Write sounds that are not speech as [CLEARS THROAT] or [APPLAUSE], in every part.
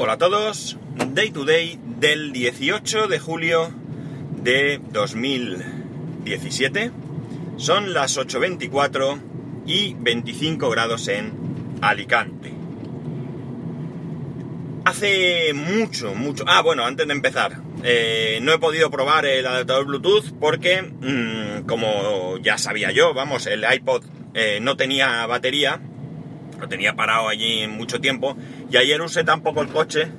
Hola a todos, Day to Day del 18 de julio de 2017. Son las 8.24 y 25 grados en Alicante. Hace mucho, mucho... Ah, bueno, antes de empezar, eh, no he podido probar el adaptador Bluetooth porque, mmm, como ya sabía yo, vamos, el iPod eh, no tenía batería, lo tenía parado allí mucho tiempo, y ayer usé tan poco el coche,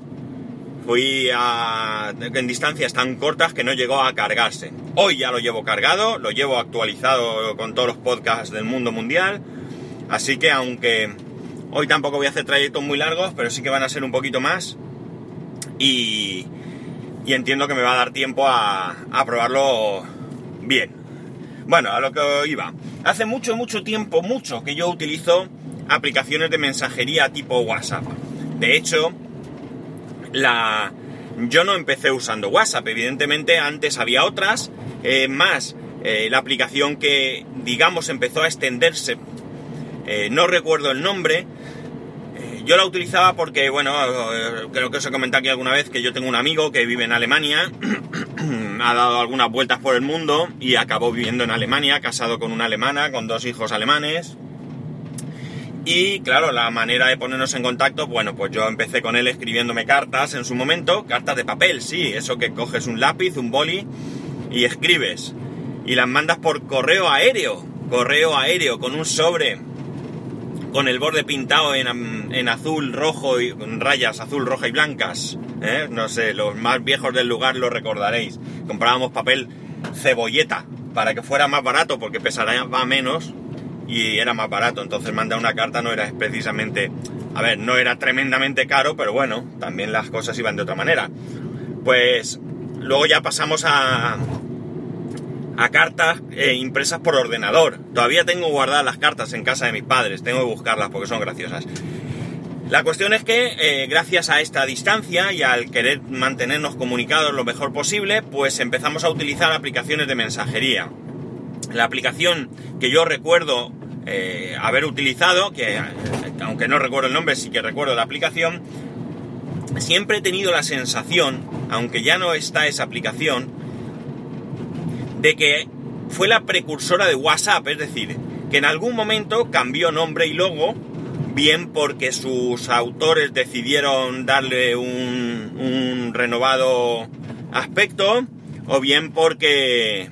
fui en distancias tan cortas que no llegó a cargarse. Hoy ya lo llevo cargado, lo llevo actualizado con todos los podcasts del mundo mundial, así que aunque hoy tampoco voy a hacer trayectos muy largos, pero sí que van a ser un poquito más, y, y entiendo que me va a dar tiempo a, a probarlo bien. Bueno, a lo que iba. Hace mucho, mucho tiempo, mucho, que yo utilizo aplicaciones de mensajería tipo WhatsApp. De hecho, la... yo no empecé usando WhatsApp, evidentemente antes había otras, eh, más eh, la aplicación que, digamos, empezó a extenderse, eh, no recuerdo el nombre, yo la utilizaba porque, bueno, creo que os he comentado aquí alguna vez que yo tengo un amigo que vive en Alemania, [CLEARS THROAT] ha dado algunas vueltas por el mundo y acabó viviendo en Alemania, casado con una alemana, con dos hijos alemanes. Y claro, la manera de ponernos en contacto, bueno, pues yo empecé con él escribiéndome cartas en su momento, cartas de papel, sí, eso que coges un lápiz, un boli y escribes. Y las mandas por correo aéreo, correo aéreo, con un sobre, con el borde pintado en, en azul, rojo y rayas azul, roja y blancas. ¿eh? No sé, los más viejos del lugar lo recordaréis. Comprábamos papel cebolleta para que fuera más barato porque pesará menos y era más barato. Entonces mandar una carta no era precisamente, a ver, no era tremendamente caro, pero bueno, también las cosas iban de otra manera. Pues luego ya pasamos a, a cartas eh, impresas por ordenador. Todavía tengo guardadas las cartas en casa de mis padres, tengo que buscarlas porque son graciosas. La cuestión es que eh, gracias a esta distancia y al querer mantenernos comunicados lo mejor posible, pues empezamos a utilizar aplicaciones de mensajería. La aplicación que yo recuerdo eh, haber utilizado, que eh, aunque no recuerdo el nombre, sí que recuerdo la aplicación, siempre he tenido la sensación, aunque ya no está esa aplicación, de que fue la precursora de WhatsApp, es decir, que en algún momento cambió nombre y logo, bien porque sus autores decidieron darle un, un renovado aspecto, o bien porque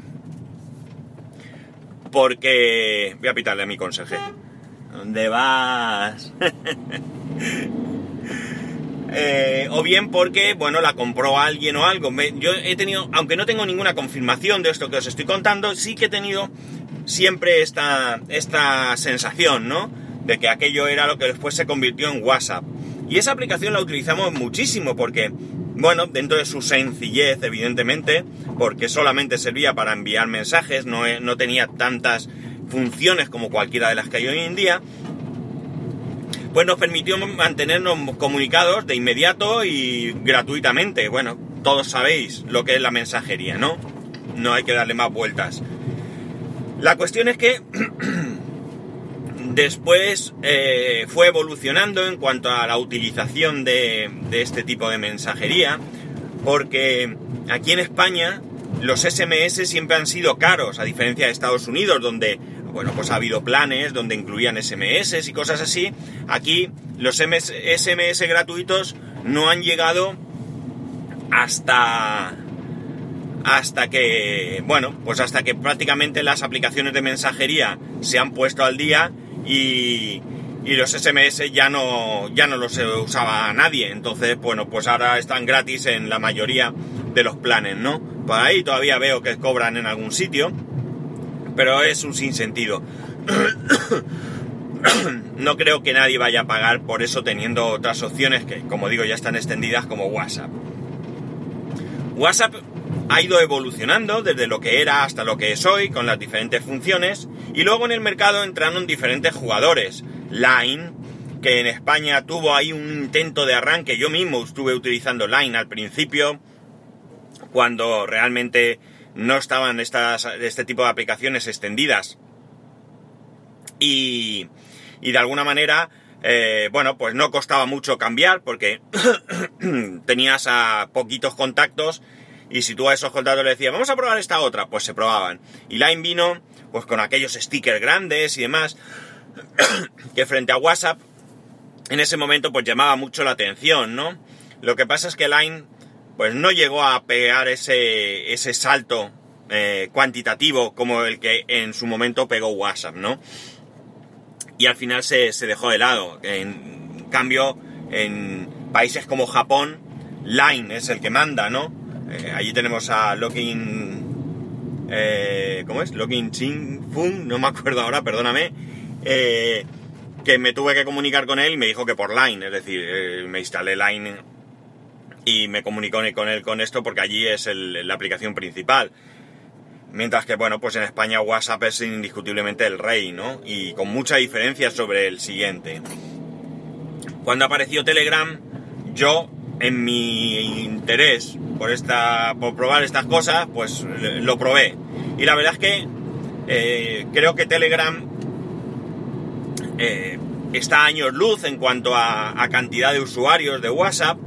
porque voy a pitarle a mi consejero. ¿Dónde vas? [LAUGHS] eh, o bien porque, bueno, la compró alguien o algo. Me, yo he tenido, aunque no tengo ninguna confirmación de esto que os estoy contando, sí que he tenido siempre esta, esta sensación, ¿no? De que aquello era lo que después se convirtió en WhatsApp. Y esa aplicación la utilizamos muchísimo porque bueno, dentro de su sencillez, evidentemente, porque solamente servía para enviar mensajes, no, no tenía tantas funciones como cualquiera de las que hay hoy en día, pues nos permitió mantenernos comunicados de inmediato y gratuitamente. Bueno, todos sabéis lo que es la mensajería, ¿no? No hay que darle más vueltas. La cuestión es que [CLEARS THROAT] Después eh, fue evolucionando en cuanto a la utilización de, de, este tipo de mensajería, porque aquí en España los SMS siempre han sido caros, a diferencia de Estados Unidos, donde bueno, pues ha habido planes donde incluían SMS y cosas así. Aquí los SMS gratuitos no han llegado hasta hasta que, bueno, pues hasta que prácticamente las aplicaciones de mensajería se han puesto al día y, y los SMS ya no, ya no los usaba nadie. Entonces, bueno, pues ahora están gratis en la mayoría de los planes, ¿no? Por ahí todavía veo que cobran en algún sitio, pero es un sinsentido. [COUGHS] no creo que nadie vaya a pagar por eso teniendo otras opciones que, como digo, ya están extendidas como WhatsApp. WhatsApp ha ido evolucionando desde lo que era hasta lo que es hoy con las diferentes funciones y luego en el mercado entraron diferentes jugadores. Line, que en España tuvo ahí un intento de arranque, yo mismo estuve utilizando Line al principio, cuando realmente no estaban estas, este tipo de aplicaciones extendidas. Y, y de alguna manera eh, bueno, pues no costaba mucho cambiar porque [COUGHS] tenías a poquitos contactos y si tú a esos contactos le decías, vamos a probar esta otra, pues se probaban. Y Line vino pues con aquellos stickers grandes y demás, [CLEARS THROAT] que frente a WhatsApp en ese momento pues llamaba mucho la atención, ¿no? Lo que pasa es que Line pues no llegó a pegar ese, ese salto eh, cuantitativo como el que en su momento pegó WhatsApp, ¿no? Y al final se, dejó de lado. En cambio, en países como Japón, Line es el que manda, ¿no? Eh, allí tenemos a Login... Eh, ¿Cómo es? Login Ching Fung, no me acuerdo ahora, perdóname. que me tuve que comunicar con él y me dijo que por Line, es decir, me instalé Line y me comunicó con él con esto porque allí es la aplicación principal. Mientras que, bueno, pues en España WhatsApp es indiscutiblemente el rey, ¿no? Y con mucha diferencia sobre el siguiente. Cuando apareció Telegram, yo, en mi interés por, esta, por probar estas cosas, pues lo probé. Y la verdad es que eh, creo que Telegram eh, está a años luz en cuanto a, a cantidad de usuarios de WhatsApp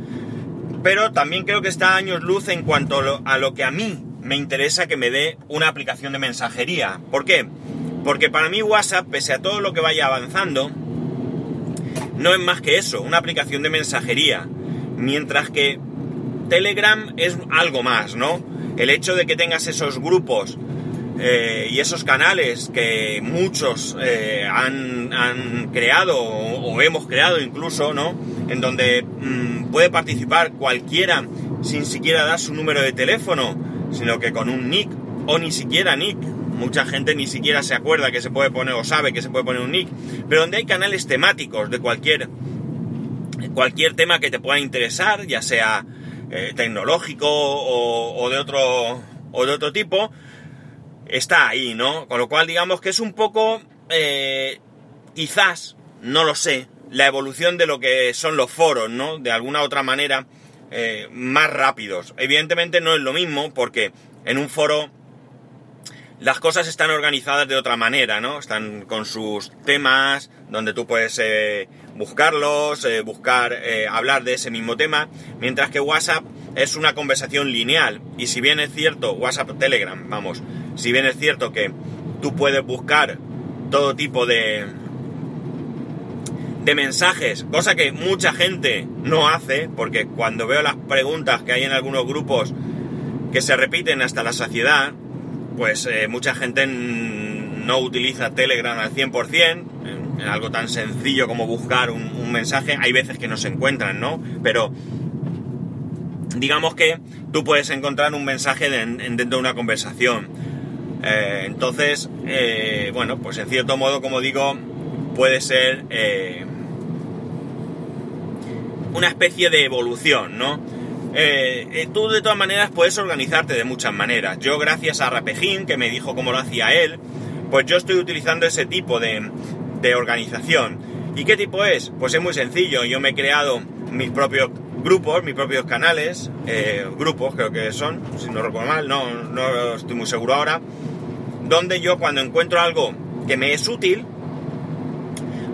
pero también creo que está a años luz en cuanto a lo que a mí me interesa que me dé una aplicación de mensajería. ¿Por qué? Porque para mí WhatsApp, pese a todo lo que vaya avanzando, no es más que eso, una aplicación de mensajería. Mientras que Telegram es algo más, ¿no? El hecho de que tengas esos grupos eh, y esos canales que muchos eh, han, creado o, hemos creado incluso, ¿no? En donde mm, puede participar cualquiera sin siquiera dar su número de teléfono, sino que con un nick o ni siquiera nick. Mucha gente ni siquiera se acuerda que se puede poner o sabe que se puede poner un nick, pero donde hay canales temáticos de cualquier cualquier tema que te pueda interesar, ya sea eh, tecnológico o, de otro o de otro tipo, está ahí, ¿no? Con lo cual digamos que es un poco, eh, quizás, no lo sé, la evolución de lo que son los foros, ¿no? De alguna otra manera, eh, más rápidos. Evidentemente no es lo mismo porque en un foro las cosas están organizadas de otra manera, ¿no? Están con sus temas, donde tú puedes buscarlos, buscar, hablar de ese mismo tema, mientras que WhatsApp es una conversación lineal. Y si bien es cierto, WhatsApp, Telegram, vamos, si bien es cierto que tú puedes buscar todo tipo de, de mensajes, cosa que mucha gente no hace, porque cuando veo las preguntas que hay en algunos grupos que se repiten hasta la saciedad, pues eh, mucha gente no utiliza Telegram al 100%, algo tan sencillo como buscar un, mensaje, hay veces que no se encuentran, ¿no? Pero digamos que tú puedes encontrar un mensaje dentro de una conversación. Eh, entonces, eh, bueno, pues en cierto modo, como digo, puede ser eh, una especie de evolución, ¿no? tú de todas maneras puedes organizarte de muchas maneras. Yo gracias a Rapejín, que me dijo cómo lo hacía él, pues yo estoy utilizando ese tipo de, de organización. ¿Y qué tipo es? Pues es muy sencillo. Yo me he creado mis propios grupos, mis propios canales, grupos creo que son, si no recuerdo mal, no, no estoy muy seguro ahora, donde yo cuando encuentro algo que me es útil,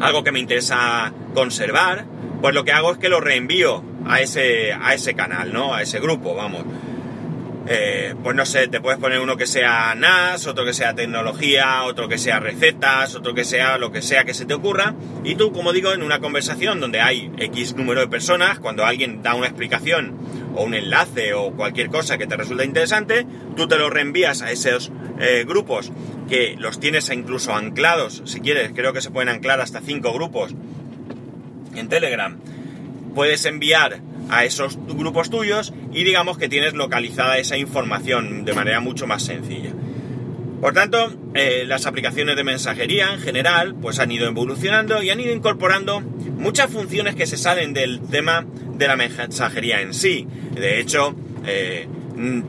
algo que me interesa conservar, pues lo que hago es que lo reenvío a ese, a ese canal, ¿no? A ese grupo, vamos. Eh, pues no sé, te puedes poner uno que sea NAS, otro que sea tecnología, otro que sea recetas, otro que sea lo que sea que se te ocurra. Y tú, como digo, en una conversación donde hay X número de personas, cuando alguien da una explicación o un enlace o cualquier cosa que te resulta interesante, tú te lo reenvías a esos eh, grupos que los tienes incluso anclados, si quieres, creo que se pueden anclar hasta 5 grupos en Telegram. Puedes enviar a esos grupos tuyos y digamos que tienes localizada esa información de manera mucho más sencilla. Por tanto, eh, las aplicaciones de mensajería en general pues han ido evolucionando y han ido incorporando muchas funciones que se salen del tema de la mensajería en sí. De hecho, eh,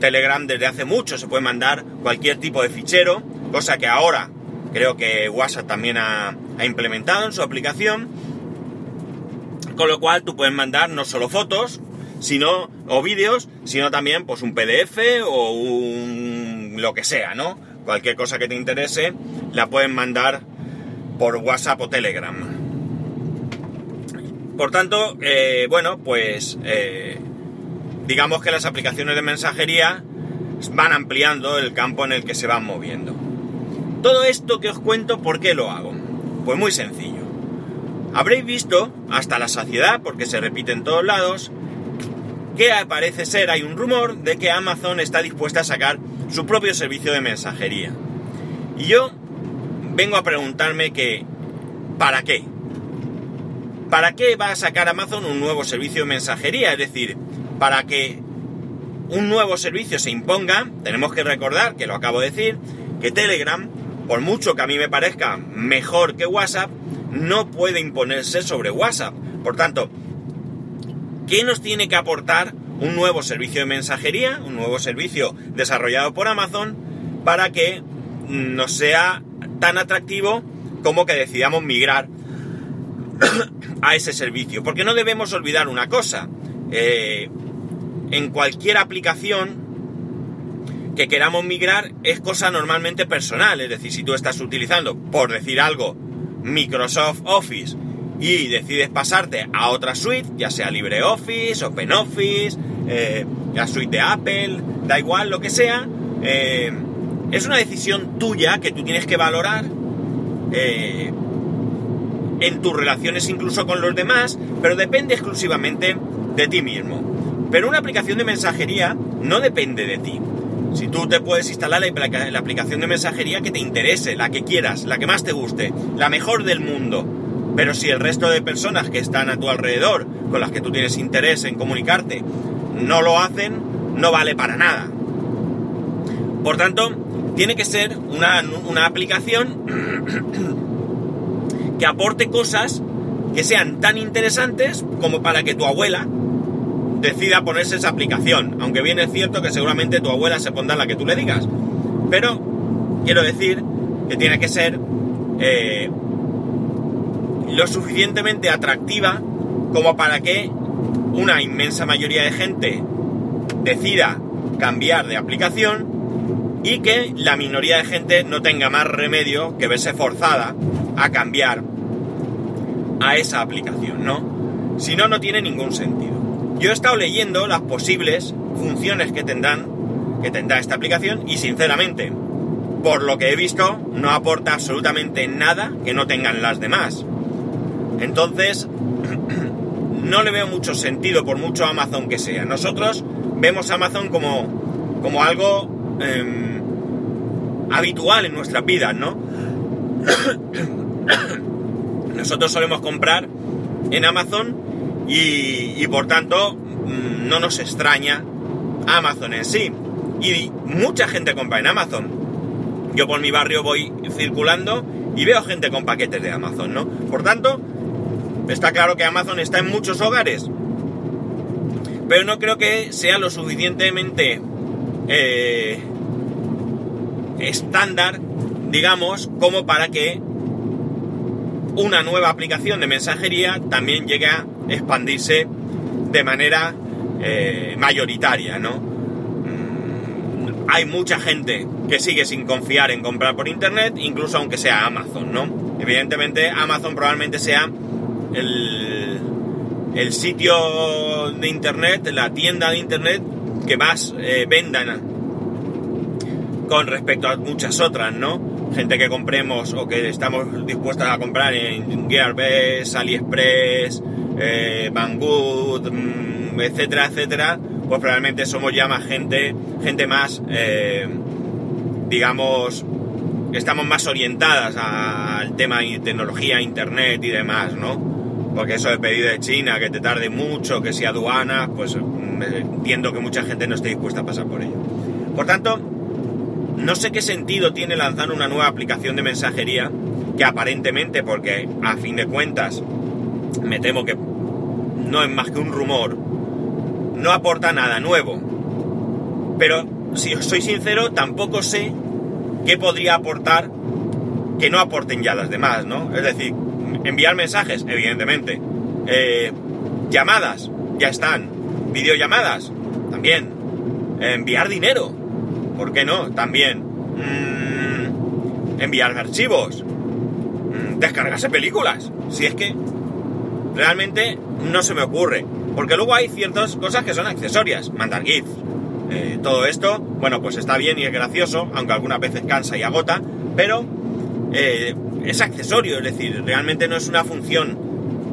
Telegram desde hace mucho se puede mandar cualquier tipo de fichero, cosa que ahora creo que WhatsApp también ha implementado en su aplicación con lo cual tú puedes mandar no solo fotos, sino, o vídeos, sino también pues un PDF o un lo que sea, ¿no? Cualquier cosa que te interese, la puedes mandar por WhatsApp o Telegram. Por tanto, eh, bueno, pues eh, digamos que las aplicaciones de mensajería van ampliando el campo en el que se van moviendo. Todo esto que os cuento, ¿por qué lo hago? Pues muy sencillo. Habréis visto, hasta la saciedad, porque se repite en todos lados, que parece ser, hay un rumor de que Amazon está dispuesta a sacar su propio servicio de mensajería. Y yo vengo a preguntarme que, ¿para qué? ¿Para qué va a sacar Amazon un nuevo servicio de mensajería? Es decir, para que un nuevo servicio se imponga, tenemos que recordar, que lo acabo de decir, que Telegram, por mucho que a mí me parezca mejor que WhatsApp, no puede imponerse sobre WhatsApp. Por tanto, ¿qué nos tiene que aportar un nuevo servicio de mensajería, un nuevo servicio desarrollado por Amazon, para que nos sea tan atractivo como que decidamos migrar a ese servicio? Porque no debemos olvidar una cosa. Eh, en cualquier aplicación que queramos migrar es cosa normalmente personal. Es decir, si tú estás utilizando, por decir algo, Microsoft Office y decides pasarte a otra suite, ya sea LibreOffice, OpenOffice, eh, la suite de Apple, da igual lo que sea, eh, es una decisión tuya que tú tienes que valorar eh, en tus relaciones incluso con los demás, pero depende exclusivamente de ti mismo. Pero una aplicación de mensajería no depende de ti. Si tú te puedes instalar la, aplicación de mensajería que te interese, la que quieras, la que más te guste, la mejor del mundo, pero si el resto de personas que están a tu alrededor, con las que tú tienes interés en comunicarte, no lo hacen, no vale para nada. Por tanto, tiene que ser una, una aplicación [COUGHS] que aporte cosas que sean tan interesantes como para que tu abuela decida ponerse esa aplicación. Aunque bien es cierto que seguramente tu abuela se pondrá la que tú le digas. Pero quiero decir que tiene que ser eh, lo suficientemente atractiva como para que una inmensa mayoría de gente decida cambiar de aplicación y que la minoría de gente no tenga más remedio que verse forzada a cambiar a esa aplicación, ¿no? Si no, no tiene ningún sentido. Yo he estado leyendo las posibles funciones que tendrán, que tendrá esta aplicación y sinceramente, por lo que he visto, no aporta absolutamente nada que no tengan las demás. Entonces, [CLEARS THROAT] no le veo mucho sentido por mucho Amazon que sea. Nosotros vemos Amazon como, algo em, habitual en nuestras vidas, ¿no? [CLEARS THROAT] Nosotros solemos comprar en Amazon y, por tanto mm, no nos extraña Amazon en sí. Y mucha gente compra en Amazon. Yo por mi barrio voy circulando y veo gente con paquetes de Amazon, ¿no? Por tanto, Está claro que Amazon está en muchos hogares, pero no creo que sea lo suficientemente eh, estándar, digamos, como para que una nueva aplicación de mensajería también llegue a expandirse de manera eh, mayoritaria, ¿no? Mm, hay mucha gente que sigue sin confiar en comprar por internet, incluso aunque sea Amazon, ¿no? Evidentemente Amazon probablemente sea el, sitio de internet, la tienda de internet que más eh, vendan con respecto a muchas otras, ¿no? Gente que compremos o que estamos dispuestos a comprar en Gearbest, AliExpress, eh, Banggood, mm, etcétera, etcétera, pues probablemente somos ya más gente, gente más, eh, digamos, estamos más orientadas al tema de tecnología, internet y demás, ¿no? porque eso de pedido de China, que te tarde mucho, que sea aduana, pues mm, entiendo que mucha gente no esté dispuesta a pasar por ello. Por tanto, no sé qué sentido tiene lanzar una nueva aplicación de mensajería que aparentemente, porque a fin de cuentas me temo que no es más que un rumor, no aporta nada nuevo. Pero si os soy sincero, tampoco sé qué podría aportar que no aporten ya las demás, ¿no? Es decir, Enviar mensajes, evidentemente. Eh, llamadas, ya están. Videollamadas, también. enviar dinero, ¿por qué no? También. Mm, enviar archivos. Mm, descargarse películas, si es que... realmente no se me ocurre. Porque luego hay ciertas cosas que son accesorias. Mandar GIFs. Eh, todo esto, bueno, pues está bien y es gracioso, aunque algunas veces cansa y agota, pero eh, es accesorio, es decir, realmente no es una función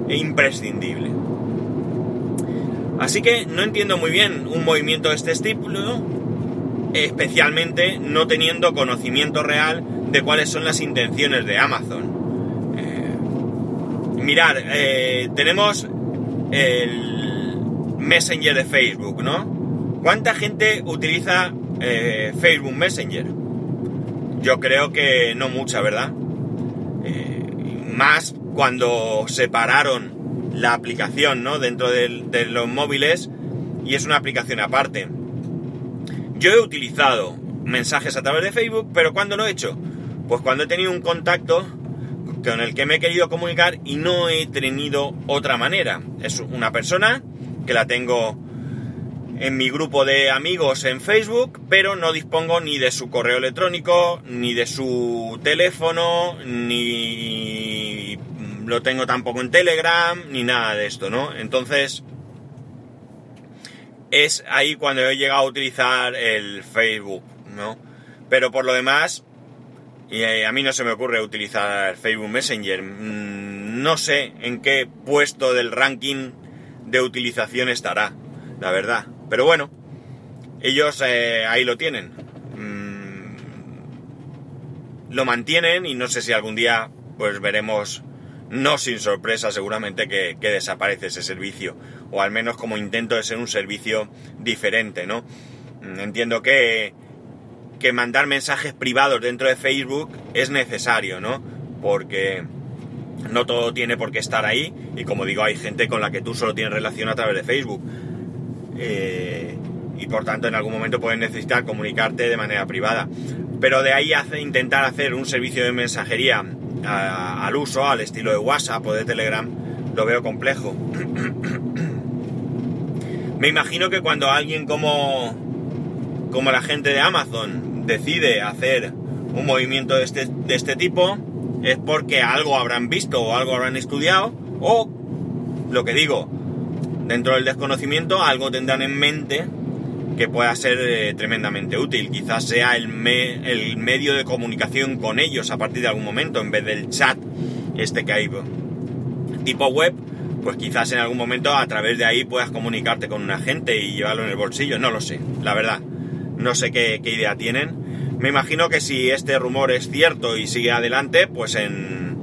imprescindible. Así que no entiendo muy bien un movimiento de este estilo, especialmente no teniendo conocimiento real de cuáles son las intenciones de Amazon. Eh, mirar, eh, tenemos el Messenger de Facebook, ¿no? ¿Cuánta gente utiliza eh, Facebook Messenger? Yo creo que no mucha, ¿verdad? más cuando separaron la aplicación, ¿no? Dentro de los móviles y es una aplicación aparte. Yo he utilizado mensajes a través de Facebook, pero ¿cuándo lo he hecho? Pues cuando he tenido un contacto con el que me he querido comunicar y no he tenido otra manera. Es una persona que la tengo en mi grupo de amigos en Facebook, pero no dispongo ni de su correo electrónico, ni de su teléfono, ni lo tengo tampoco en Telegram, ni nada de esto, ¿no? Entonces, es ahí cuando he llegado a utilizar el Facebook, ¿no? Pero por lo demás, y eh, a mí no se me ocurre utilizar Facebook Messenger. Mm, no sé en qué puesto del ranking de utilización estará, la verdad. Pero bueno, ellos eh, ahí lo tienen. Mm, lo mantienen y no sé si algún día pues veremos no sin sorpresa seguramente que, desaparece ese servicio, o al menos como intento de ser un servicio diferente, ¿no? Mm, entiendo que, que mandar mensajes privados dentro de Facebook es necesario, ¿no? Porque no todo tiene por qué estar ahí, y como digo, hay gente con la que tú solo tienes relación a través de Facebook. Eh, y por tanto en algún momento puedes necesitar comunicarte de manera privada. Pero de ahí intentar hacer un servicio de mensajería al uso, al estilo de WhatsApp o de Telegram, lo veo complejo. [COUGHS] Me imagino que cuando alguien como, como la gente de Amazon decide hacer un movimiento de este, de este tipo, es porque algo habrán visto o algo habrán estudiado, o lo que digo, dentro del desconocimiento, algo tendrán en mente que pueda ser eh, tremendamente útil. Quizás sea el, el, medio de comunicación con ellos a partir de algún momento, en vez del chat este que hay tipo web, pues quizás en algún momento a través de ahí puedas comunicarte con un agente y llevarlo en el bolsillo. No lo sé, la verdad. No sé qué, idea tienen. Me imagino que si este rumor es cierto y sigue adelante, pues en,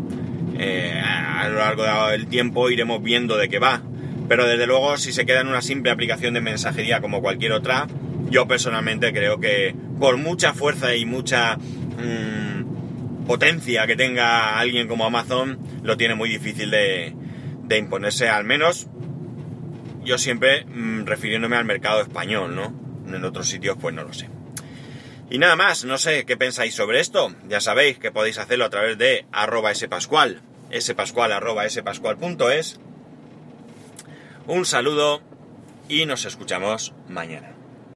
eh, a lo largo del tiempo iremos viendo de qué va. Pero desde luego, si se queda en una simple aplicación de mensajería como cualquier otra, yo personalmente creo que por mucha fuerza y mucha mm, potencia que tenga alguien como Amazon, lo tiene muy difícil de, imponerse, al menos yo siempre mm, refiriéndome al mercado español, ¿no? En otros sitios, pues no lo sé. Y nada más, no sé qué pensáis sobre esto. Ya sabéis que podéis hacerlo a través de arroba spascual, spascual arroba spascual.es un saludo y nos escuchamos mañana.